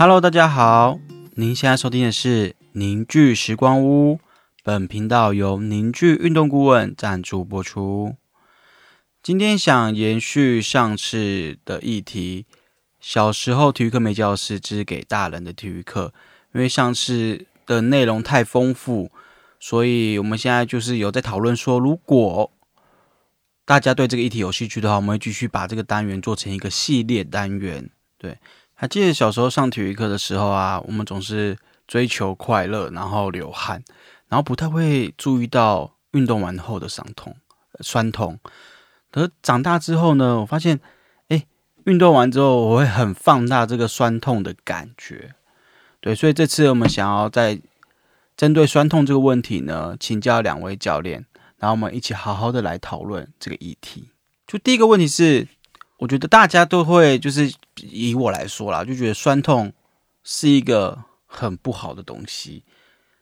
Hello，大家好，您现在收听的是凝聚时光屋。本频道由凝聚运动顾问赞助播出。今天想延续上次的议题，小时候体育课没教师之给大人的体育课，因为上次的内容太丰富，所以我们现在就是有在讨论说，如果大家对这个议题有兴趣的话，我们会继续把这个单元做成一个系列单元。对，还记得小时候上体育课的时候啊，我们总是追求快乐，然后流汗。然后不太会注意到运动完后的伤痛、酸痛。可是长大之后呢，我发现，哎，运动完之后我会很放大这个酸痛的感觉。对，所以这次我们想要在针对酸痛这个问题呢，请教两位教练，然后我们一起好好的来讨论这个议题。就第一个问题是，我觉得大家都会就是以我来说啦，就觉得酸痛是一个很不好的东西。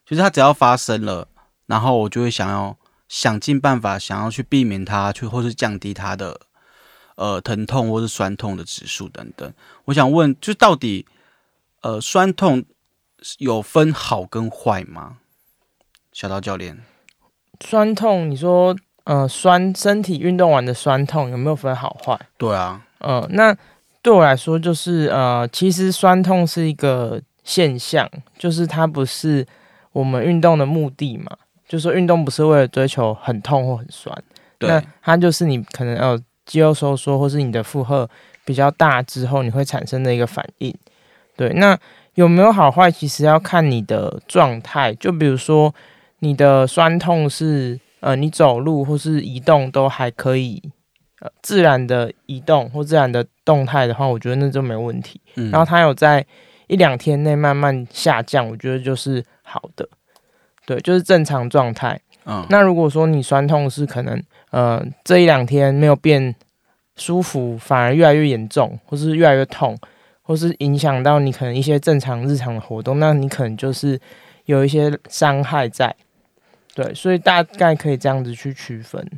就是它只要发生了，然后我就会想要想尽办法，想要去避免它，去或是降低它的呃疼痛或是酸痛的指数等等。我想问，就到底呃酸痛有分好跟坏吗？小刀教练，酸痛，你说呃酸身体运动完的酸痛有没有分好坏？对啊，呃，那对我来说就是呃，其实酸痛是一个现象，就是它不是。我们运动的目的嘛，就说运动不是为了追求很痛或很酸，那它就是你可能要肌肉收缩或是你的负荷比较大之后，你会产生的一个反应。对，那有没有好坏，其实要看你的状态。就比如说你的酸痛是呃，你走路或是移动都还可以，呃，自然的移动或自然的动态的话，我觉得那就没问题。然后它有在一两天内慢慢下降，我觉得就是。好的，对，就是正常状态。嗯，那如果说你酸痛是可能，呃，这一两天没有变舒服，反而越来越严重，或是越来越痛，或是影响到你可能一些正常日常的活动，那你可能就是有一些伤害在。对，所以大概可以这样子去区分。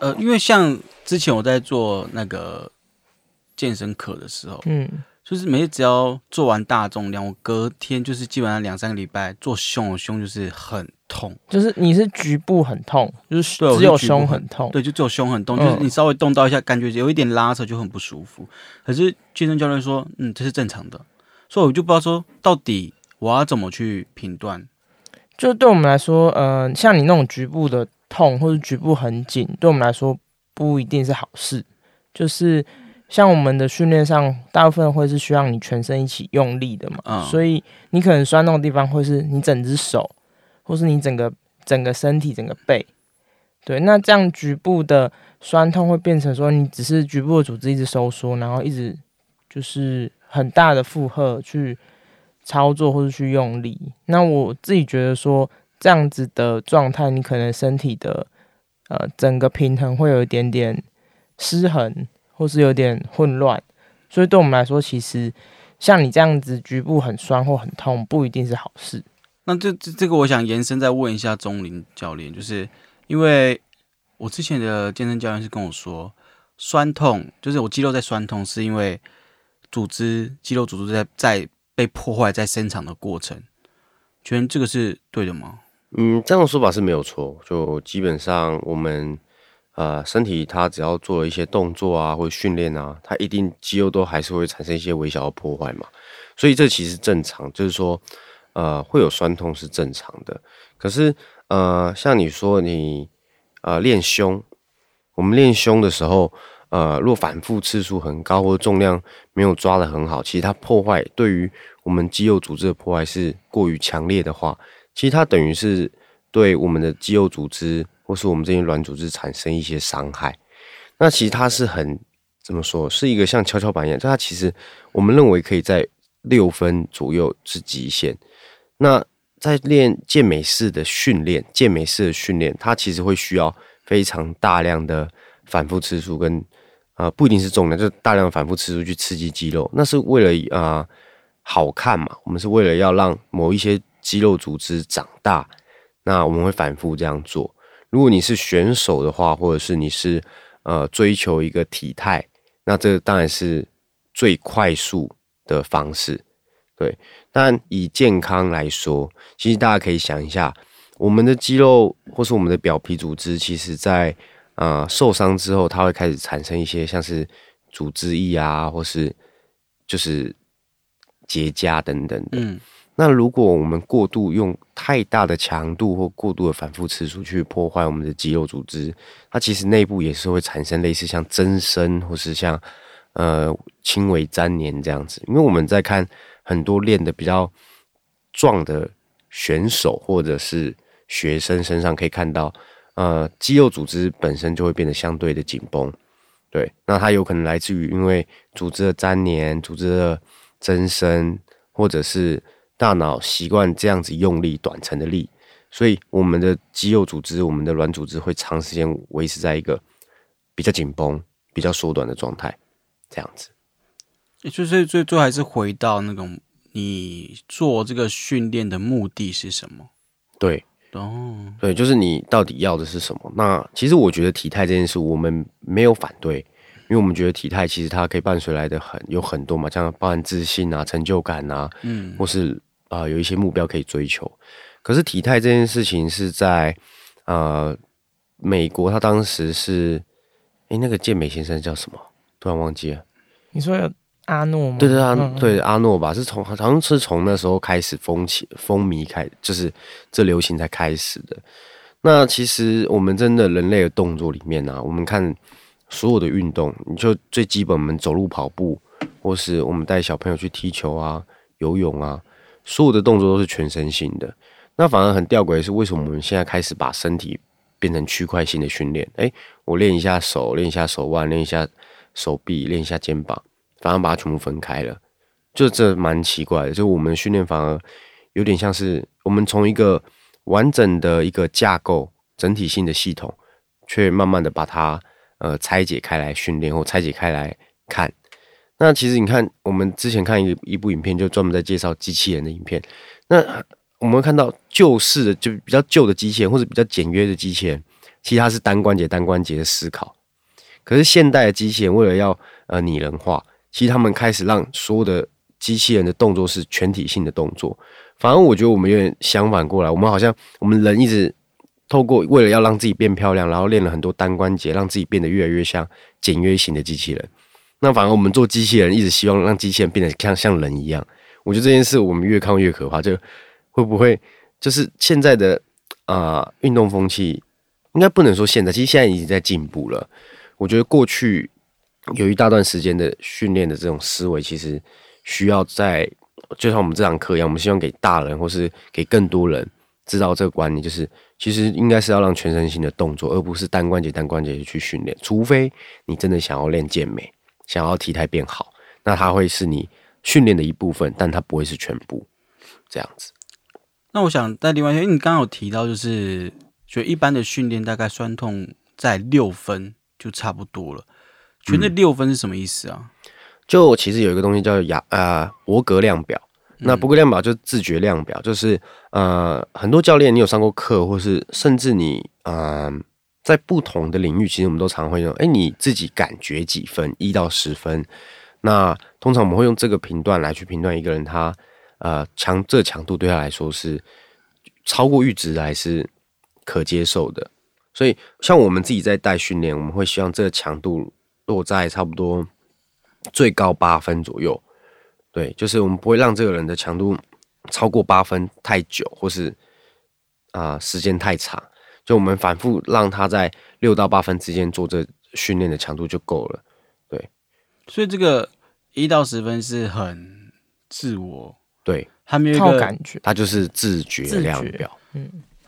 呃，因为像之前我在做那个健身课的时候，嗯。就是每次只要做完大重量，我隔天就是基本上两三个礼拜做胸，胸就是很痛。就是你是局部很痛，就是只有胸很痛。对，就只有胸很痛，就是你稍微动到一下，感觉有一点拉扯就很不舒服。可是健身教练说，嗯，这是正常的，所以我就不知道说到底我要怎么去评断。就对我们来说，呃，像你那种局部的痛或者局部很紧，对我们来说不一定是好事，就是。像我们的训练上，大部分会是需要你全身一起用力的嘛，所以你可能酸痛的地方会是你整只手，或是你整个整个身体整个背，对，那这样局部的酸痛会变成说你只是局部的组织一直收缩，然后一直就是很大的负荷去操作或者去用力。那我自己觉得说这样子的状态，你可能身体的呃整个平衡会有一点点失衡。或是有点混乱，所以对我们来说，其实像你这样子局部很酸或很痛，不一定是好事。那这这这个，我想延伸再问一下钟林教练，就是因为我之前的健身教练是跟我说，酸痛就是我肌肉在酸痛，是因为组织肌肉组织在在被破坏在生长的过程，觉得这个是对的吗？嗯，这样的说法是没有错，就基本上我们。呃，身体它只要做了一些动作啊，或训练啊，它一定肌肉都还是会产生一些微小的破坏嘛。所以这其实正常，就是说，呃，会有酸痛是正常的。可是，呃，像你说你呃练胸，我们练胸的时候，呃，若反复次数很高，或重量没有抓得很好，其实它破坏对于我们肌肉组织的破坏是过于强烈的话，其实它等于是对我们的肌肉组织。或是我们这些软组织产生一些伤害，那其实它是很怎么说，是一个像跷跷板一样，就它其实我们认为可以在六分左右是极限。那在练健美式的训练，健美式的训练，它其实会需要非常大量的反复吃素，跟啊不一定是重量，就大量反复吃素去刺激肌肉，那是为了啊好看嘛，我们是为了要让某一些肌肉组织长大，那我们会反复这样做。如果你是选手的话，或者是你是呃追求一个体态，那这当然是最快速的方式。对，但以健康来说，其实大家可以想一下，我们的肌肉或是我们的表皮组织，其实在呃受伤之后，它会开始产生一些像是组织液啊，或是就是结痂等等的。嗯，那如果我们过度用太大的强度或过度的反复次数去破坏我们的肌肉组织，它其实内部也是会产生类似像增生或是像呃轻微粘连这样子。因为我们在看很多练的比较壮的选手或者是学生身上，可以看到呃肌肉组织本身就会变得相对的紧绷。对，那它有可能来自于因为组织的粘连、组织的增生，或者是大脑习惯这样子用力短程的力，所以我们的肌肉组织、我们的软组织会长时间维持在一个比较紧绷、比较缩短的状态，这样子。就是最最后还是回到那种你做这个训练的目的是什么？对，哦，对，就是你到底要的是什么？那其实我觉得体态这件事，我们没有反对，因为我们觉得体态其实它可以伴随来的很有很多嘛，像包含自信啊、成就感啊，嗯，或是啊、呃有一些目标可以追求。可是体态这件事情是在呃美国，他当时是诶，那个健美先生叫什么？突然忘记了。你说有阿诺吗？对对阿嗯嗯对阿诺吧，是从好像是从那时候开始风起风靡开，就是这流行才开始的。那其实我们真的人类的动作里面呢、啊，我们看所有的运动，你就最基本，我们走路、跑步，或是我们带小朋友去踢球啊、游泳啊，所有的动作都是全身性的。那反而很吊诡的是，为什么我们现在开始把身体变成区块性的训练？诶，我练一下手，练一下手腕，练一下手臂，练一下肩膀，反而把它全部分开了，就这蛮奇怪的。就我们训练反而有点像是我们从一个完整的一个架构、整体性的系统，却慢慢的把它呃拆解开来训练，或拆解开来看。那其实你看，我们之前看一一部影片，就专门在介绍机器人的影片。那我们会看到旧式的，就比较旧的机器人，或者比较简约的机器人，其实它是单关节、单关节的思考。可是现代的机器人为了要呃拟人化，其实他们开始让所有的机器人的动作是全体性的动作。反而我觉得我们有点相反过来，我们好像我们人一直透过为了要让自己变漂亮，然后练了很多单关节，让自己变得越来越像简约型的机器人。那反而我们做机器人一直希望让机器人变得像像人一样。我觉得这件事我们越看越可怕，就会不会就是现在的啊运动风气，应该不能说现在，其实现在已经在进步了。我觉得过去有一大段时间的训练的这种思维，其实需要在就像我们这堂课一样，我们希望给大人或是给更多人知道这个观念，就是其实应该是要让全身心的动作，而不是单关节单关节去训练。除非你真的想要练健美，想要体态变好，那它会是你训练的一部分，但它不会是全部这样子。那我想在另外一，因为你刚刚有提到，就是觉得一般的训练大概酸痛在六分就差不多了。觉得那六分是什么意思啊？就其实有一个东西叫雅呃伯格量表，那伯格量表就是自觉量表，就是呃很多教练你有上过课，或是甚至你呃在不同的领域，其实我们都常会用，哎你自己感觉几分，一到十分。那通常我们会用这个频段来去评断一个人他呃强这强度对他来说是超过阈值还是可接受的。所以像我们自己在带训练，我们会希望这个强度落在差不多最高八分左右。对，就是我们不会让这个人的强度超过八分太久，或是啊、时间太长。就我们反复让他在六到八分之间做这训练的强度就够了。对所以这个一到十分是很自我，对，他没有一个，感觉。他就是自觉自觉量表。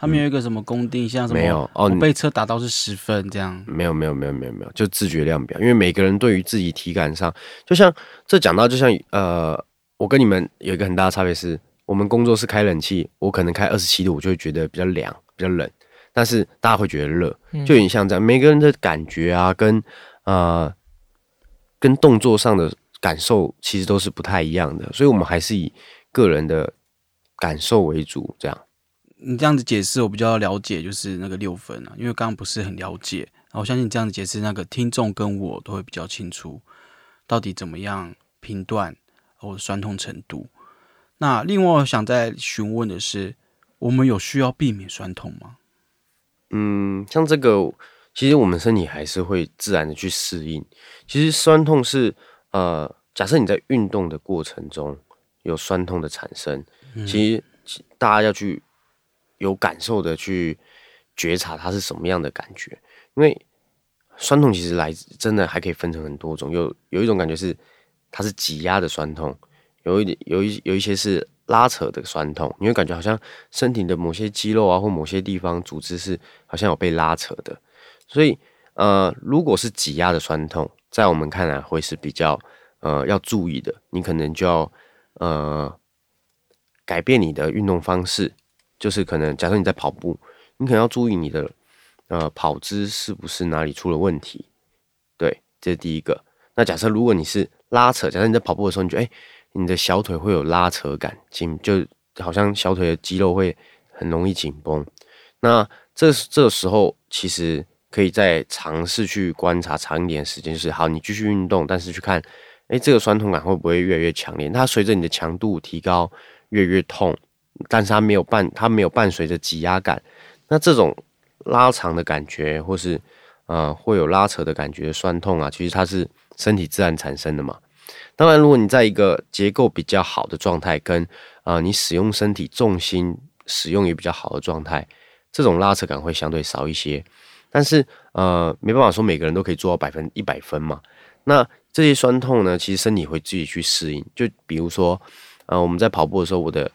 他们有一个什么工定，像什么没有哦你被车打到是十分这样。没有没有没有没有没有，就自觉量表，因为每个人对于自己体感上，就像这讲到，就像呃，我跟你们有一个很大的差别是，我们工作室开冷气，我可能开二十七度，我就会觉得比较凉，比较冷，但是大家会觉得热，就有点像这样，每个人的感觉啊，跟呃跟动作上的感受其实都是不太一样的，所以我们还是以个人的感受为主，这样。你这样子解释，我比较了解，就是那个六分啊，因为刚刚不是很了解。然后我相信你这样子解释，那个听众跟我都会比较清楚，到底怎么样评断我的酸痛程度。那另外，我想再询问的是，我们有需要避免酸痛吗？嗯，像这个，其实我们身体还是会自然的去适应。其实酸痛是，呃，假设你在运动的过程中有酸痛的产生，其实大家要去有感受的去觉察它是什么样的感觉，因为酸痛其实来真的还可以分成很多种，有有一种感觉是它是挤压的酸痛，有一点有一有一些是。拉扯的酸痛，你会感觉好像身体的某些肌肉啊，或某些地方组织是好像有被拉扯的。所以，呃，如果是挤压的酸痛，在我们看来会是比较呃要注意的。你可能就要呃改变你的运动方式，就是可能假设你在跑步，你可能要注意你的呃跑姿是不是哪里出了问题。对，这是第一个。那假设如果你是拉扯，假设你在跑步的时候，你觉得哎。你的小腿会有拉扯感，紧就好像小腿的肌肉会很容易紧绷。那这这时候其实可以再尝试去观察长一点时间，就是好，你继续运动，但是去看，哎，这个酸痛感会不会越来越强烈？它随着你的强度提高，越来越痛，但是它没有伴，它没有伴随着挤压感。那这种拉长的感觉，或是呃会有拉扯的感觉，酸痛啊，其实它是身体自然产生的嘛。当然，如果你在一个结构比较好的状态，跟啊你使用身体重心使用也比较好的状态，这种拉扯感会相对少一些。但是呃，没办法说每个人都可以做到百分一百分嘛。那这些酸痛呢，其实身体会自己去适应。就比如说，呃，我们在跑步的时候，我的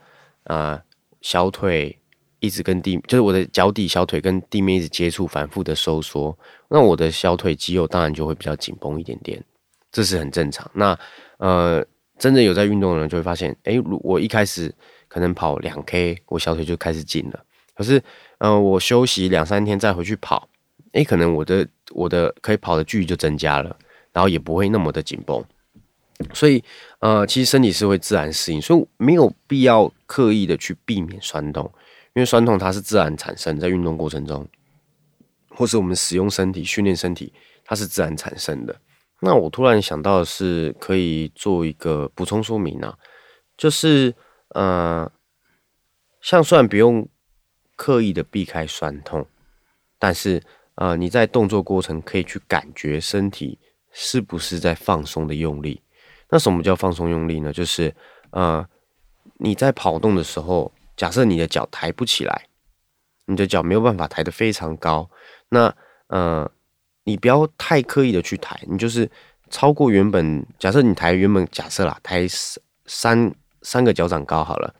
啊小腿一直跟地，就是我的脚底小腿跟地面一直接触，反复的收缩，那我的小腿肌肉当然就会比较紧绷一点点。这是很正常。那呃，真正有在运动的人就会发现，哎，我一开始可能跑两 K，我小腿就开始紧了。可是，呃，我休息两三天再回去跑，哎，可能我的我的可以跑的距离就增加了，然后也不会那么的紧绷。所以，呃，其实身体是会自然适应，所以没有必要刻意的去避免酸痛，因为酸痛它是自然产生在运动过程中，或是我们使用身体训练身体，它是自然产生的。那我突然想到的是，可以做一个补充说明啊，就是呃，像虽然不用刻意的避开酸痛，但是呃，你在动作过程可以去感觉身体是不是在放松的用力。那什么叫放松用力呢？就是呃，你在跑动的时候，假设你的脚抬不起来，你的脚没有办法抬得非常高，那呃。你不要太刻意的去抬，你就是超过原本假设你抬原本假设啦，抬三三个脚掌高好了，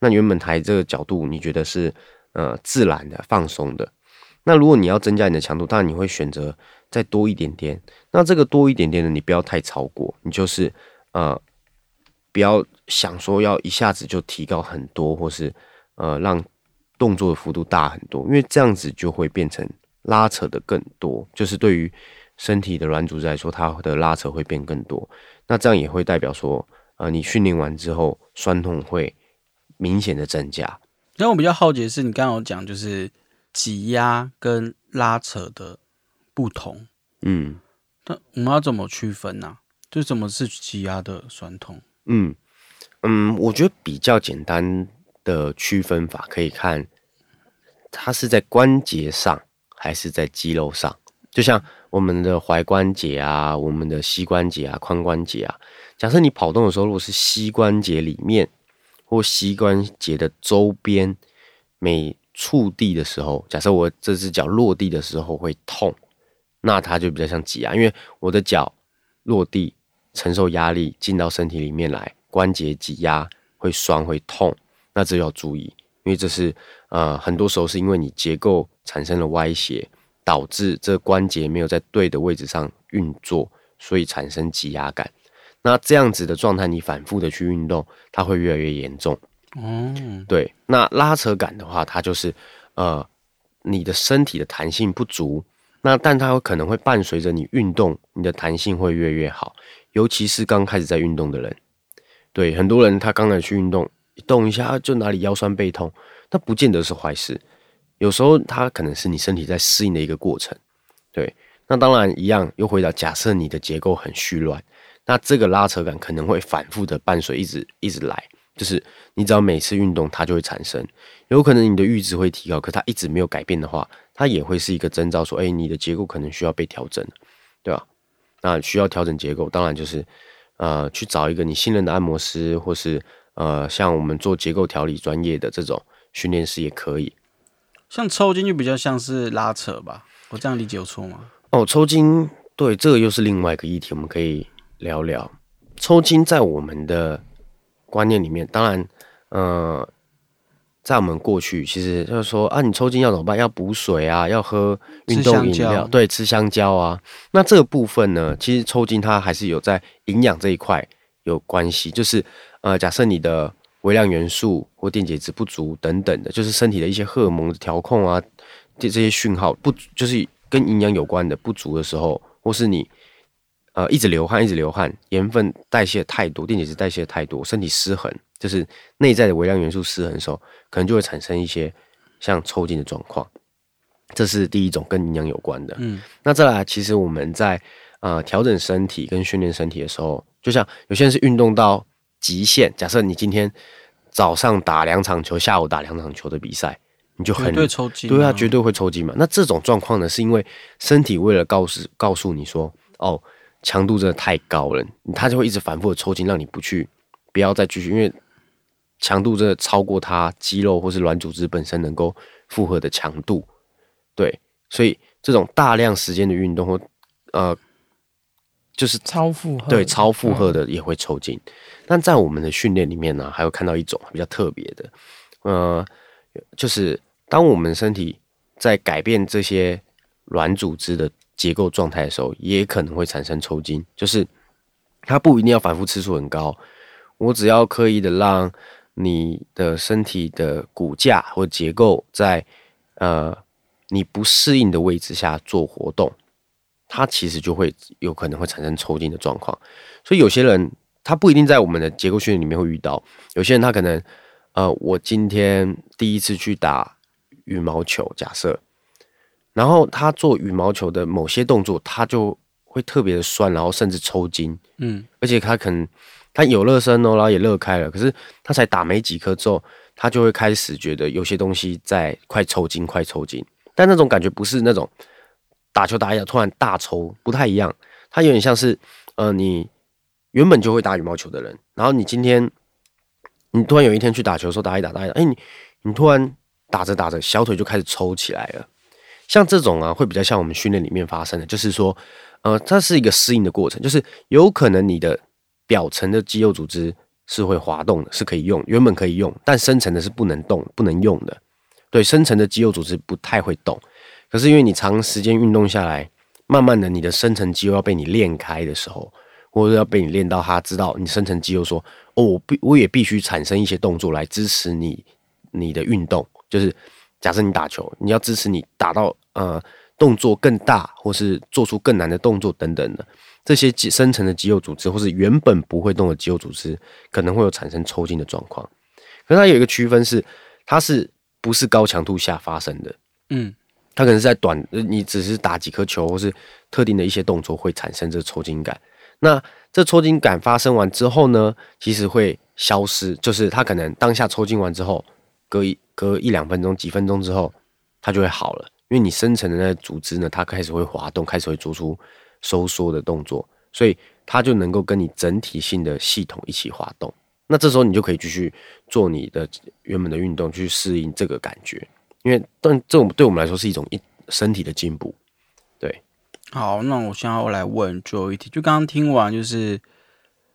那原本抬这个角度你觉得是呃自然的放松的，那如果你要增加你的强度，当然你会选择再多一点点，那这个多一点点的你不要太超过，你就是呃不要想说要一下子就提高很多，或是呃让动作的幅度大很多，因为这样子就会变成。拉扯的更多，就是对于身体的软组织来说，它的拉扯会变更多。那这样也会代表说，呃，你训练完之后酸痛会明显的增加。那我比较好奇的是，你刚刚有讲就是挤压跟拉扯的不同，嗯，那我们要怎么区分呢？就怎么是挤压的酸痛？嗯嗯，我觉得比较简单的区分法可以看，它是在关节上。还是在肌肉上，就像我们的踝关节啊、我们的膝关节啊、髋关节啊。假设你跑动的时候，如果是膝关节里面或膝关节的周边每触地的时候，假设我这只脚落地的时候会痛，那它就比较像挤压，因为我的脚落地承受压力进到身体里面来，关节挤压会酸会痛，那这要注意，因为这是呃很多时候是因为你结构。产生了歪斜，导致这关节没有在对的位置上运作，所以产生挤压感。那这样子的状态，你反复的去运动，它会越来越严重。嗯，对。那拉扯感的话，它就是呃，你的身体的弹性不足。那但它有可能会伴随着你运动，你的弹性会越越好。尤其是刚开始在运动的人，对很多人他刚开始去运动，动一下就哪里腰酸背痛，那不见得是坏事。有时候它可能是你身体在适应的一个过程，对。那当然一样，又回到假设你的结构很虚乱，那这个拉扯感可能会反复的伴随，一直一直来。就是你只要每次运动，它就会产生。有可能你的阈值会提高，可它一直没有改变的话，它也会是一个征兆，说，哎，你的结构可能需要被调整，对吧？那需要调整结构，当然就是呃，去找一个你信任的按摩师，或是呃，像我们做结构调理专业的这种训练师也可以。像抽筋就比较像是拉扯吧？我这样理解有错吗？哦，抽筋，对，这个又是另外一个议题，我们可以聊聊抽筋在我们的。观念里面，当然，呃，在我们过去，其实就是说啊，你抽筋要怎么办？要补水啊，要喝运动饮料，对，吃香蕉啊。那这个部分呢，其实抽筋它还是有在营养这一块有关系。就是呃，假设你的微量元素或电解质不足等等的，就是身体的一些荷尔蒙的调控啊，这这些讯号不，就是跟营养有关的不足的时候，或是你。呃，一直流汗，一直流汗，盐分代谢太多，电解质代谢太多，身体失衡，就是内在的微量元素失衡的时候，可能就会产生一些像抽筋的状况。这是第一种跟营养有关的。嗯，那再来，其实我们在呃调整身体跟训练身体的时候，就像有些人是运动到极限，假设你今天早上打两场球，下午打两场球的比赛，你就很对抽筋，对啊，绝对会抽筋嘛。那这种状况呢，是因为身体为了告诉告诉你说，哦。强度真的太高了，它就会一直反复的抽筋，让你不去，不要再继续，因为强度真的超过它肌肉或是软组织本身能够负荷的强度。对，所以这种大量时间的运动或呃，就是超负荷，对，超负荷的也会抽筋。但在我们的训练里面呢，还有看到一种比较特别的，呃，就是当我们身体在改变这些软组织的。结构状态的时候，也可能会产生抽筋，就是它不一定要反复次数很高，我只要刻意的让你的身体的骨架或结构在呃你不适应的位置下做活动，它其实就会有可能会产生抽筋的状况。所以有些人他不一定在我们的结构训练里面会遇到，有些人他可能呃我今天第一次去打羽毛球，假设。然后他做羽毛球的某些动作，他就会特别的酸，然后甚至抽筋。嗯，而且他可能他有热身哦，然后也热开了，可是他才打没几颗之后，他就会开始觉得有些东西在快抽筋，快抽筋。但那种感觉不是那种打球打一下突然大抽，不太一样。他有点像是，呃，你原本就会打羽毛球的人，然后你今天你突然有一天去打球的时候打一打打一打，哎，你你突然打着打着小腿就开始抽起来了。像这种啊，会比较像我们训练里面发生的，就是说，呃，它是一个适应的过程，就是有可能你的表层的肌肉组织是会滑动的，是可以用，原本可以用，但深层的是不能动、不能用的。对，深层的肌肉组织不太会动，可是因为你长时间运动下来，慢慢的你的深层肌肉要被你练开的时候，或者要被你练到他知道你深层肌肉说，哦，我必我也必须产生一些动作来支持你你的运动，就是。假设你打球，你要支持你打到呃动作更大，或是做出更难的动作等等的这些肌深层的肌肉组织，或是原本不会动的肌肉组织，可能会有产生抽筋的状况。可是它有一个区分是，它是不是高强度下发生的？嗯，它可能是在短，你只是打几颗球，或是特定的一些动作会产生这抽筋感。那这抽筋感发生完之后呢，其实会消失，就是它可能当下抽筋完之后。隔一隔一两分钟、几分钟之后，它就会好了，因为你深层的那组织呢，它开始会滑动，开始会做出收缩的动作，所以它就能够跟你整体性的系统一起滑动。那这时候你就可以继续做你的原本的运动，去适应这个感觉。因为但这种对我们来说是一种一身体的进步。对，好，那我现在要来问最后一题，就刚刚听完，就是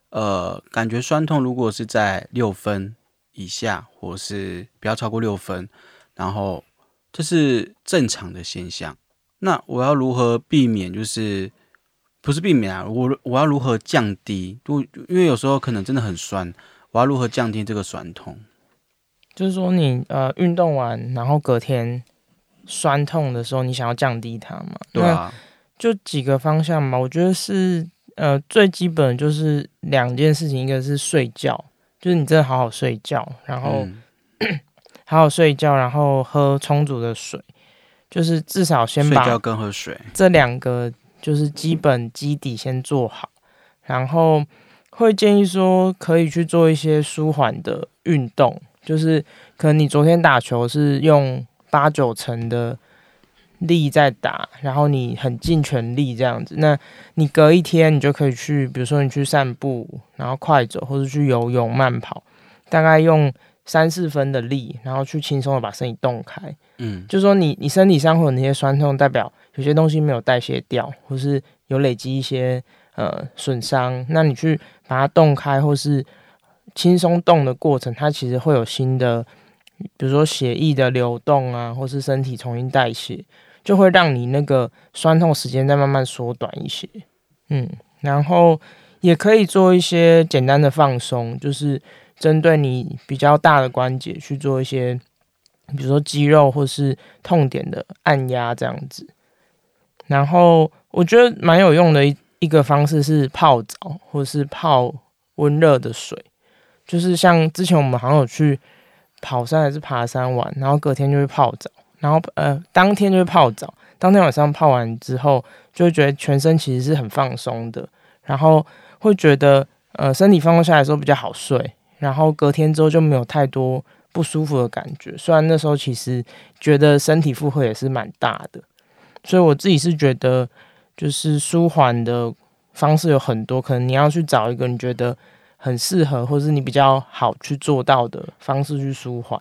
呃，感觉酸痛如果是在六分。以下或是不要超过六分，然后这是正常的现象。那我要如何避免？就是不是避免啊？我我要如何降低？就因为有时候可能真的很酸，我要如何降低这个酸痛？就是说你呃运动完，然后隔天酸痛的时候，你想要降低它嘛？对啊，就几个方向嘛。我觉得是呃最基本就是两件事情，一个是睡觉。就是你真的好好睡觉，然后 好好睡觉，然后喝充足的水，就是至少先把睡觉跟喝水这两个就是基本基底先做好。然后会建议说可以去做一些舒缓的运动，就是可能你昨天打球是用八九成的力在打，然后你很尽全力这样子，那你隔一天你就可以去，比如说你去散步，然后快走，或者去游泳、慢跑，大概用三四分的力，然后去轻松的把身体动开。嗯，就是说你你身体上会有那些酸痛，代表有些东西没有代谢掉，或是有累积一些呃损伤，那你去把它动开，或是轻松动的过程，它其实会有新的，比如说血液的流动啊，或是身体重新代谢，就会让你那个酸痛时间再慢慢缩短一些。嗯，然后也可以做一些简单的放松，就是针对你比较大的关节去做一些。比如说肌肉或是痛点的按压这样子，然后我觉得蛮有用的一一个方式是泡澡或是泡温热的水，就是像之前我们好像有去跑山还是爬山玩，然后隔天就会泡澡，然后呃当天就会泡澡，当天晚上泡完之后就会觉得全身其实是很放松的，然后会觉得呃身体放松下来的时候比较好睡，然后隔天之后就没有太多。不舒服的感觉，虽然那时候其实觉得身体负荷也是蛮大的，所以我自己是觉得，就是舒缓的方式有很多，可能你要去找一个你觉得很适合，或是你比较好去做到的方式去舒缓。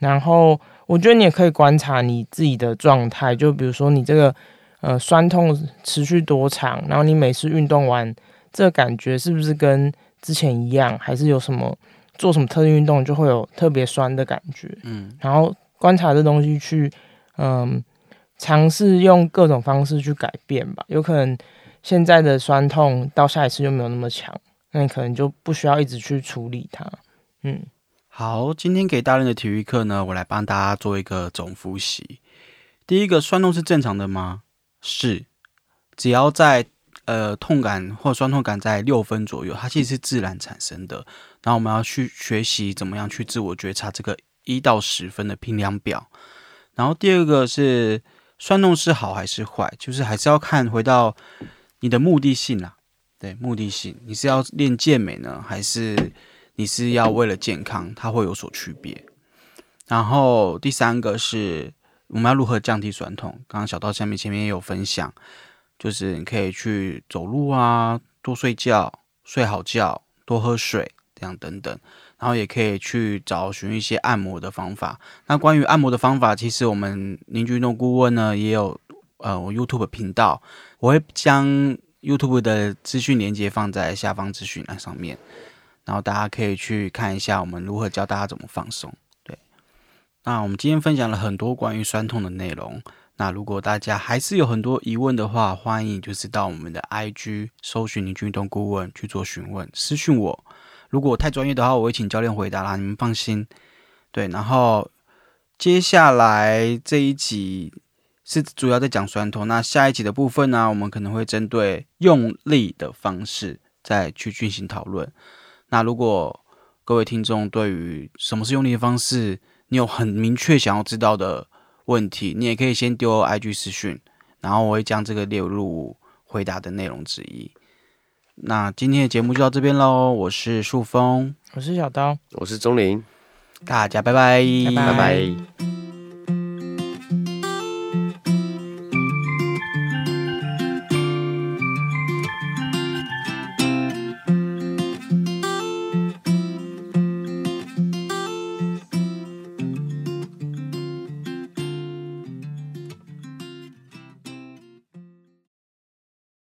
然后我觉得你也可以观察你自己的状态，就比如说你这个呃酸痛持续多长，然后你每次运动完这感觉是不是跟之前一样，还是有什么？做什么特定运动就会有特别酸的感觉，嗯，然后观察这东西去，嗯，尝试用各种方式去改变吧。有可能现在的酸痛到下一次就没有那么强，那你可能就不需要一直去处理它。嗯，好，今天给大人的体育课呢，我来帮大家做一个总复习。第一个，酸痛是正常的吗？是，只要在。呃，痛感或酸痛感在六分左右，它其实是自然产生的。然后我们要去学习怎么样去自我觉察这个一到十分的评量表。然后第二个是酸痛是好还是坏，就是还是要看回到你的目的性啦。对，目的性，你是要练健美呢，还是你是要为了健康？它会有所区别。然后第三个是我们要如何降低酸痛。刚刚小道下面前面也有分享。就是你可以去走路啊，多睡觉，睡好觉，多喝水，这样等等。然后也可以去找寻一些按摩的方法。那关于按摩的方法，其实我们凝聚运动顾问呢也有呃我 YouTube 频道，我会将 YouTube 的资讯连接放在下方资讯栏上面，然后大家可以去看一下我们如何教大家怎么放松。对，那我们今天分享了很多关于酸痛的内容。那如果大家还是有很多疑问的话，欢迎就是到我们的 IG 搜寻“林运动顾问”去做询问，私讯我。如果太专业的话，我会请教练回答啦，你们放心。对，然后接下来这一集是主要在讲酸痛，那下一集的部分呢，我们可能会针对用力的方式再去进行讨论。那如果各位听众对于什么是用力的方式，你有很明确想要知道的。问题，你也可以先丢 IG 私讯，然后我会将这个列入回答的内容之一。那今天的节目就到这边喽，我是树峰，我是小刀，我是钟林，大家拜拜，拜拜。